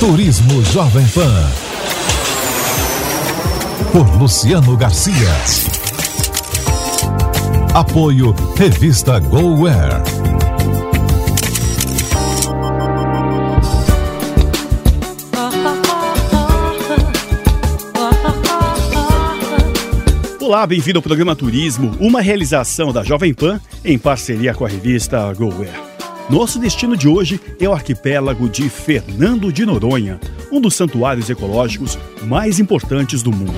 Turismo Jovem Pan. Por Luciano Garcia. Apoio Revista GoWare. Olá, bem-vindo ao programa Turismo, uma realização da Jovem Pan em parceria com a revista GoWare. Nosso destino de hoje é o arquipélago de Fernando de Noronha, um dos santuários ecológicos mais importantes do mundo.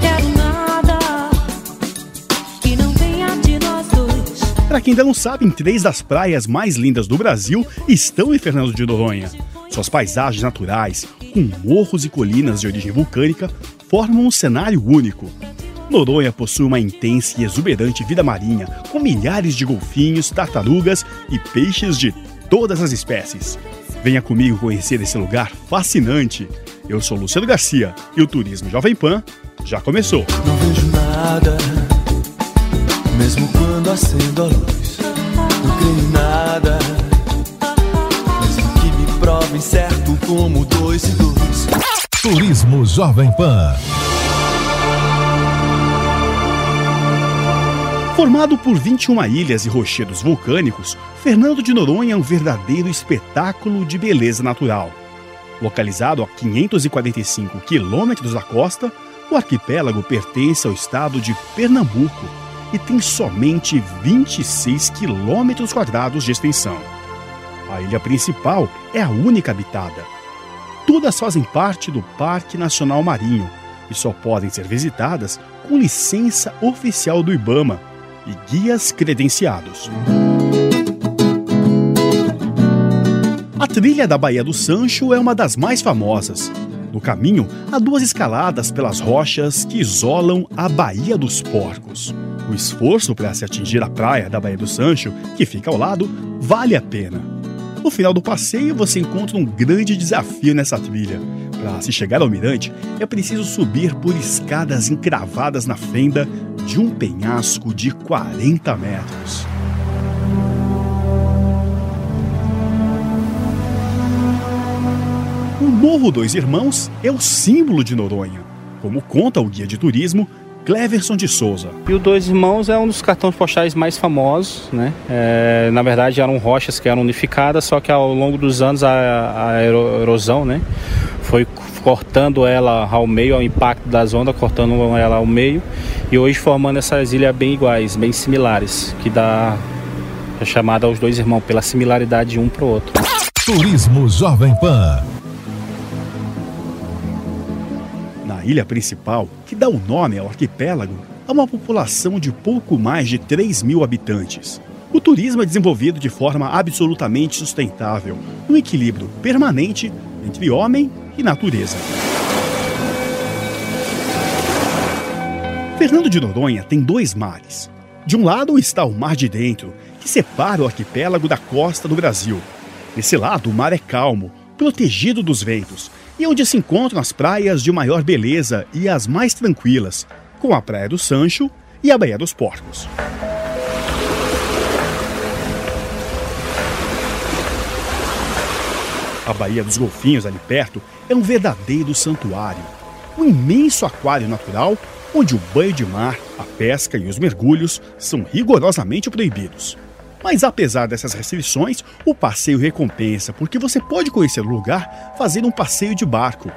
Para quem ainda não sabe, três das praias mais lindas do Brasil estão em Fernando de Noronha. Suas paisagens naturais, com morros e colinas de origem vulcânica, formam um cenário único. Noronha possui uma intensa e exuberante vida marinha, com milhares de golfinhos, tartarugas e peixes de todas as espécies. Venha comigo conhecer esse lugar fascinante. Eu sou Luciano Garcia e o Turismo Jovem Pan já começou. Não vejo nada, mesmo quando acendo a luz. Não creio em nada, mesmo que me provem certo como dois e dois. Turismo Jovem Pan. Formado por 21 ilhas e rochedos vulcânicos, Fernando de Noronha é um verdadeiro espetáculo de beleza natural. Localizado a 545 quilômetros da costa, o arquipélago pertence ao estado de Pernambuco e tem somente 26 quilômetros quadrados de extensão. A ilha principal é a única habitada. Todas fazem parte do Parque Nacional Marinho e só podem ser visitadas com licença oficial do Ibama e guias credenciados. A trilha da Baía do Sancho é uma das mais famosas. No caminho, há duas escaladas pelas rochas que isolam a Baía dos Porcos. O esforço para se atingir a praia da Baía do Sancho, que fica ao lado, vale a pena. No final do passeio, você encontra um grande desafio nessa trilha. Para se chegar ao mirante, é preciso subir por escadas encravadas na fenda de um penhasco de 40 metros. O Morro Dois Irmãos é o símbolo de Noronha, como conta o guia de turismo Cleverson de Souza. E o Dois Irmãos é um dos cartões postais mais famosos, né? É, na verdade eram rochas que eram unificadas, só que ao longo dos anos a, a erosão, né, foi cortando ela ao meio, ao impacto das ondas, cortando ela ao meio e hoje formando essas ilhas bem iguais, bem similares, que dá a chamada aos dois irmãos pela similaridade de um para o outro. Turismo Jovem Pan. Na ilha principal, que dá o nome ao arquipélago, há uma população de pouco mais de 3 mil habitantes. O turismo é desenvolvido de forma absolutamente sustentável, um equilíbrio permanente entre homem e natureza. Fernando de Noronha tem dois mares. De um lado está o Mar de Dentro, que separa o arquipélago da costa do Brasil. Nesse lado, o mar é calmo, protegido dos ventos, e onde se encontram as praias de maior beleza e as mais tranquilas, com a Praia do Sancho e a Baía dos Porcos. A Baía dos Golfinhos, ali perto, é um verdadeiro santuário. Um imenso aquário natural onde o banho de mar, a pesca e os mergulhos são rigorosamente proibidos. Mas apesar dessas restrições, o passeio recompensa, porque você pode conhecer o lugar fazendo um passeio de barco.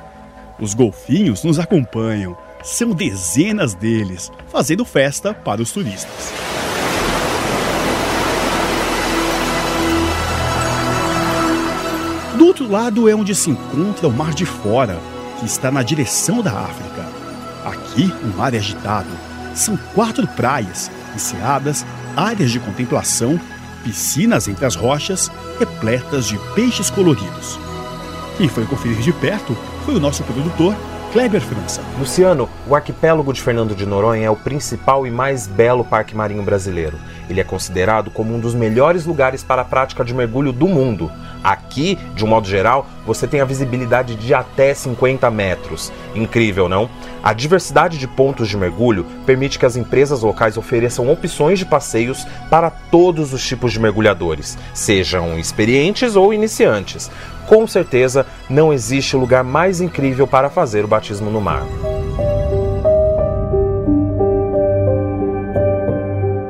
Os golfinhos nos acompanham, são dezenas deles, fazendo festa para os turistas. Do outro lado é onde se encontra o Mar de Fora, que está na direção da África. Aqui o mar é agitado. São quatro praias, enseadas, áreas de contemplação, piscinas entre as rochas, repletas de peixes coloridos. Quem foi conferir de perto foi o nosso produtor, Kleber França. Luciano, o arquipélago de Fernando de Noronha é o principal e mais belo parque marinho brasileiro. Ele é considerado como um dos melhores lugares para a prática de mergulho do mundo. Aqui, de um modo geral, você tem a visibilidade de até 50 metros. Incrível, não? A diversidade de pontos de mergulho permite que as empresas locais ofereçam opções de passeios para todos os tipos de mergulhadores, sejam experientes ou iniciantes. Com certeza, não existe lugar mais incrível para fazer o batismo no mar.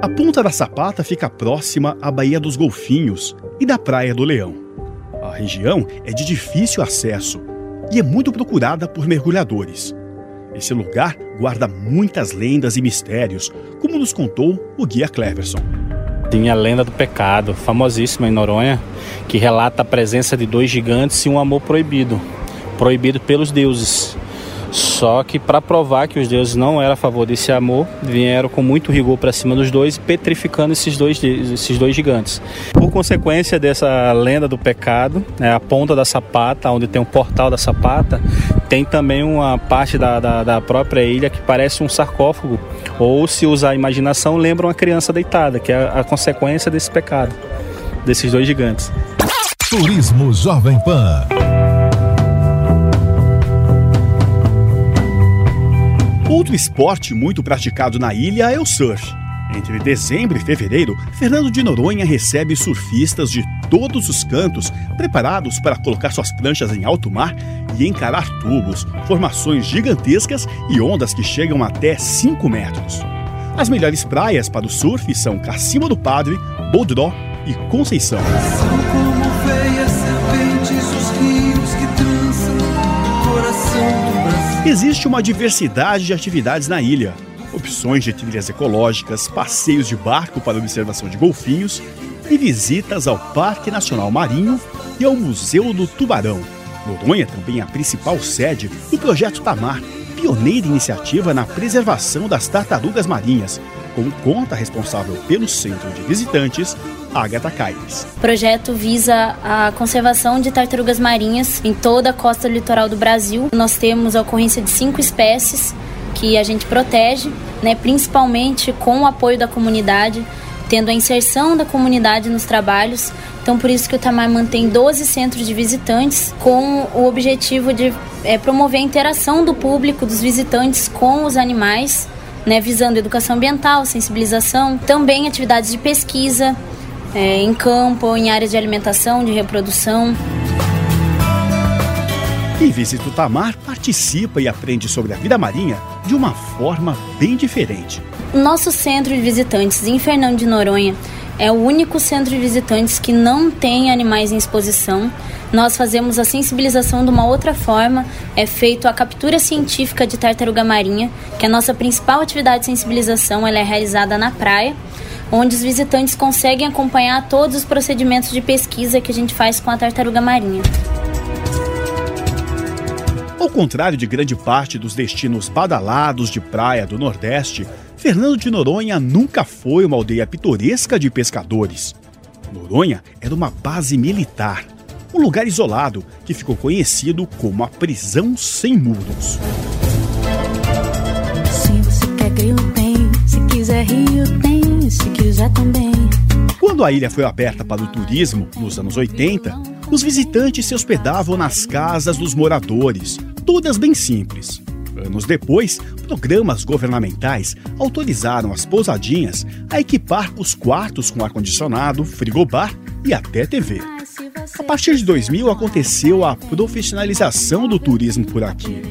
A Ponta da Sapata fica próxima à Baía dos Golfinhos e da Praia do Leão. A região é de difícil acesso e é muito procurada por mergulhadores. Esse lugar guarda muitas lendas e mistérios, como nos contou o guia Cleverson. Tem a lenda do pecado, famosíssima em Noronha, que relata a presença de dois gigantes e um amor proibido proibido pelos deuses. Só que para provar que os deuses não eram a favor desse amor, vieram com muito rigor para cima dos dois, petrificando esses dois, esses dois gigantes. Por consequência dessa lenda do pecado, né, a ponta da sapata, onde tem o portal da sapata, tem também uma parte da, da, da própria ilha que parece um sarcófago, ou se usar a imaginação, lembra uma criança deitada, que é a consequência desse pecado, desses dois gigantes. Turismo Jovem Pan. Outro esporte muito praticado na ilha é o surf. Entre dezembro e fevereiro, Fernando de Noronha recebe surfistas de todos os cantos preparados para colocar suas pranchas em alto mar e encarar tubos, formações gigantescas e ondas que chegam até 5 metros. As melhores praias para o surf são Cacima do Padre, Bodró e Conceição. Existe uma diversidade de atividades na ilha. Opções de trilhas ecológicas, passeios de barco para observação de golfinhos e visitas ao Parque Nacional Marinho e ao Museu do Tubarão. Noronha também é a principal sede do Projeto Tamar, pioneira iniciativa na preservação das tartarugas marinhas, como conta responsável pelo Centro de Visitantes, Agatha Caires. O projeto visa a conservação de tartarugas marinhas em toda a costa litoral do Brasil. Nós temos a ocorrência de cinco espécies que a gente protege, né, principalmente com o apoio da comunidade, tendo a inserção da comunidade nos trabalhos. Então, por isso que o Tamar mantém 12 centros de visitantes com o objetivo de é, promover a interação do público, dos visitantes com os animais, né, visando educação ambiental, sensibilização, também atividades de pesquisa, é, em campo, em áreas de alimentação, de reprodução. Quem visita o Tamar participa e aprende sobre a vida marinha de uma forma bem diferente. Nosso centro de visitantes em Fernando de Noronha é o único centro de visitantes que não tem animais em exposição. Nós fazemos a sensibilização de uma outra forma, é feito a captura científica de tartaruga marinha, que é a nossa principal atividade de sensibilização, ela é realizada na praia onde os visitantes conseguem acompanhar todos os procedimentos de pesquisa que a gente faz com a tartaruga marinha. Ao contrário de grande parte dos destinos badalados de praia do Nordeste, Fernando de Noronha nunca foi uma aldeia pitoresca de pescadores. Noronha era uma base militar, um lugar isolado que ficou conhecido como a prisão sem muros. Se você quer grilo, tem. Se quiser rio, tem se quiser também. Quando a ilha foi aberta para o turismo, nos anos 80, os visitantes se hospedavam nas casas dos moradores, todas bem simples. Anos depois, programas governamentais autorizaram as pousadinhas a equipar os quartos com ar-condicionado, frigobar e até TV. A partir de 2000 aconteceu a profissionalização do turismo por aqui.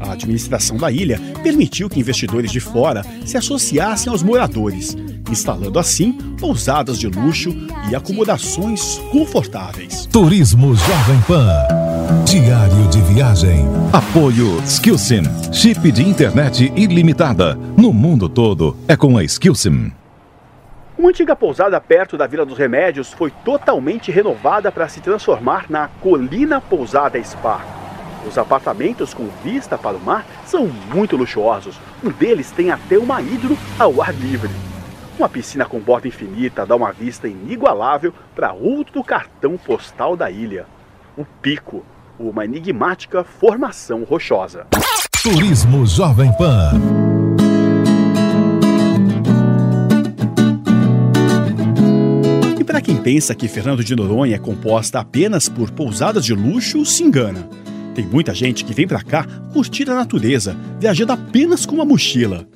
A administração da ilha permitiu que investidores de fora se associassem aos moradores instalando assim pousadas de luxo e acomodações confortáveis. Turismo Jovem Pan. Diário viagem. Apoio Skillsim. Chip de internet ilimitada. No mundo todo é com a Skillsim. Uma antiga pousada perto da Vila dos Remédios foi totalmente renovada para se transformar na Colina Pousada Spa. Os apartamentos com vista para o mar são muito luxuosos. Um deles tem até uma hidro ao ar livre. Uma piscina com borda infinita dá uma vista inigualável para outro cartão postal da ilha: o Pico, uma enigmática formação rochosa. Turismo Jovem Pan. E para quem pensa que Fernando de Noronha é composta apenas por pousadas de luxo se engana. Tem muita gente que vem para cá curtir a natureza, viajando apenas com uma mochila.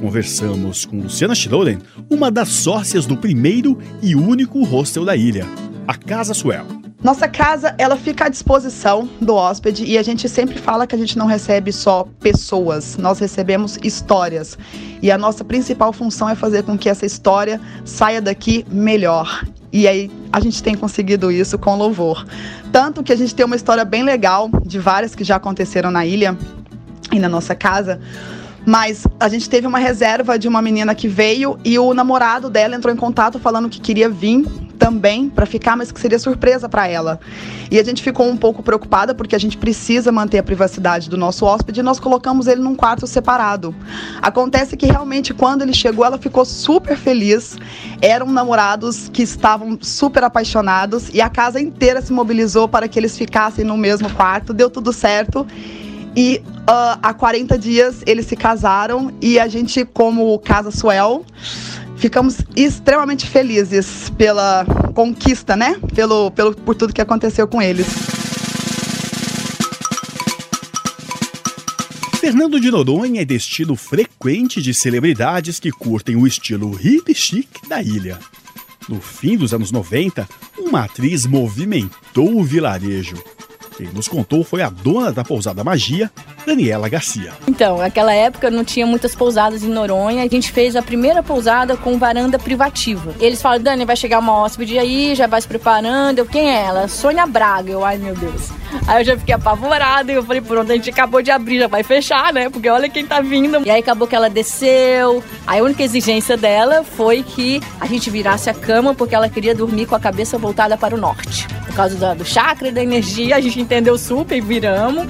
Conversamos com Luciana Schroden, uma das sócias do primeiro e único hostel da ilha, a Casa Suel. Nossa casa, ela fica à disposição do hóspede e a gente sempre fala que a gente não recebe só pessoas, nós recebemos histórias. E a nossa principal função é fazer com que essa história saia daqui melhor. E aí a gente tem conseguido isso com louvor. Tanto que a gente tem uma história bem legal de várias que já aconteceram na ilha e na nossa casa. Mas a gente teve uma reserva de uma menina que veio e o namorado dela entrou em contato falando que queria vir também para ficar, mas que seria surpresa para ela. E a gente ficou um pouco preocupada porque a gente precisa manter a privacidade do nosso hóspede e nós colocamos ele num quarto separado. Acontece que realmente quando ele chegou, ela ficou super feliz. Eram namorados que estavam super apaixonados e a casa inteira se mobilizou para que eles ficassem no mesmo quarto. Deu tudo certo. E uh, há 40 dias eles se casaram e a gente, como Casa Suel, ficamos extremamente felizes pela conquista, né? Pelo, pelo, por tudo que aconteceu com eles. Fernando de Noronha é destino frequente de celebridades que curtem o estilo hip chic da ilha. No fim dos anos 90, uma atriz movimentou o vilarejo quem nos contou foi a dona da pousada Magia, Daniela Garcia. Então, naquela época não tinha muitas pousadas em Noronha. A gente fez a primeira pousada com varanda privativa. Eles falam, Dani, vai chegar uma hóspede aí, já vai se preparando. Eu, quem é ela? Sônia Braga. Eu, ai meu Deus. Aí eu já fiquei apavorada e eu falei, pronto, a gente acabou de abrir, já vai fechar, né? Porque olha quem tá vindo. E aí acabou que ela desceu. Aí a única exigência dela foi que a gente virasse a cama porque ela queria dormir com a cabeça voltada para o norte. Por causa do, do chakra e da energia, a gente entendeu super e viramos.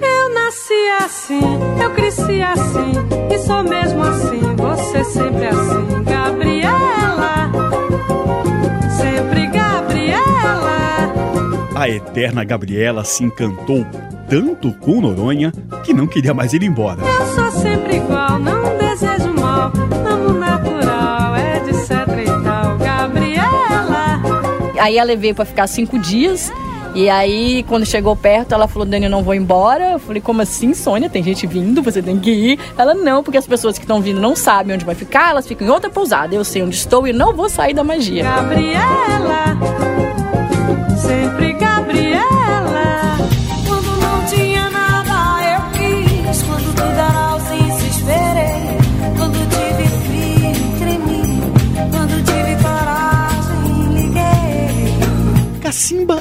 Eu nasci assim, eu cresci assim, e sou mesmo assim, você sempre assim, Gabriela. Sempre Gabriela. A eterna Gabriela se encantou tanto com Noronha que não queria mais ir embora. Eu sou sempre igual, não Aí ela veio para ficar cinco dias. E aí, quando chegou perto, ela falou: Dani, eu não vou embora. Eu falei: Como assim, Sônia? Tem gente vindo, você tem que ir. Ela: Não, porque as pessoas que estão vindo não sabem onde vai ficar, elas ficam em outra pousada. Eu sei onde estou e não vou sair da magia. Gabriela, sempre Gabriela.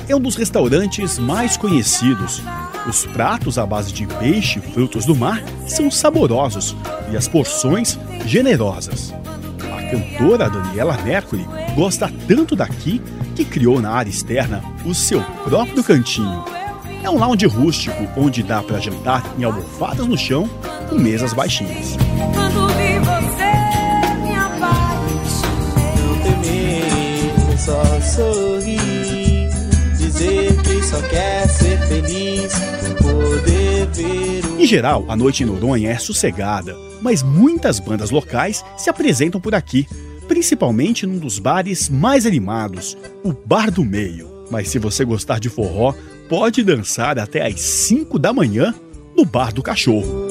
É um dos restaurantes mais conhecidos. Os pratos à base de peixe e frutos do mar são saborosos e as porções generosas. A cantora Daniela Mercury gosta tanto daqui que criou na área externa o seu próprio cantinho. É um lounge rústico onde dá para jantar em almofadas no chão com mesas baixinhas. Quando vi você, me apaixonei. Não temer, só sorrir. Só quer ser feliz. Poder ver o Em geral, a noite em Noronha é sossegada, mas muitas bandas locais se apresentam por aqui, principalmente num dos bares mais animados, o Bar do Meio. Mas se você gostar de forró, pode dançar até às 5 da manhã no Bar do Cachorro.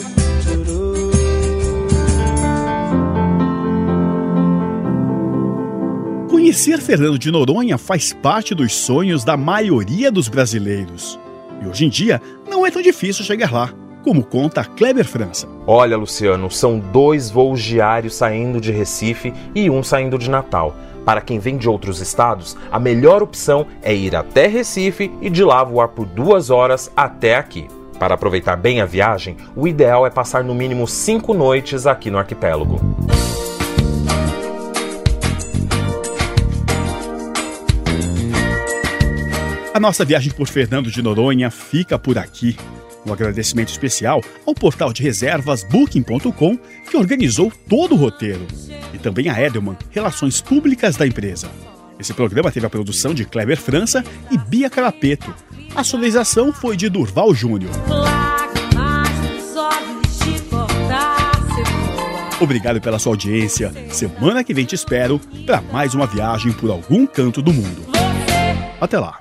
Conhecer Fernando de Noronha faz parte dos sonhos da maioria dos brasileiros. E hoje em dia não é tão difícil chegar lá, como conta Kleber França. Olha, Luciano, são dois voos diários saindo de Recife e um saindo de Natal. Para quem vem de outros estados, a melhor opção é ir até Recife e de lá voar por duas horas até aqui. Para aproveitar bem a viagem, o ideal é passar no mínimo cinco noites aqui no arquipélago. A nossa viagem por Fernando de Noronha fica por aqui. Um agradecimento especial ao portal de reservas Booking.com, que organizou todo o roteiro, e também a Edelman, Relações Públicas da empresa. Esse programa teve a produção de Kleber França e Bia Carapeto. A sonorização foi de Durval Júnior. Obrigado pela sua audiência. Semana que vem te espero para mais uma viagem por algum canto do mundo. Até lá.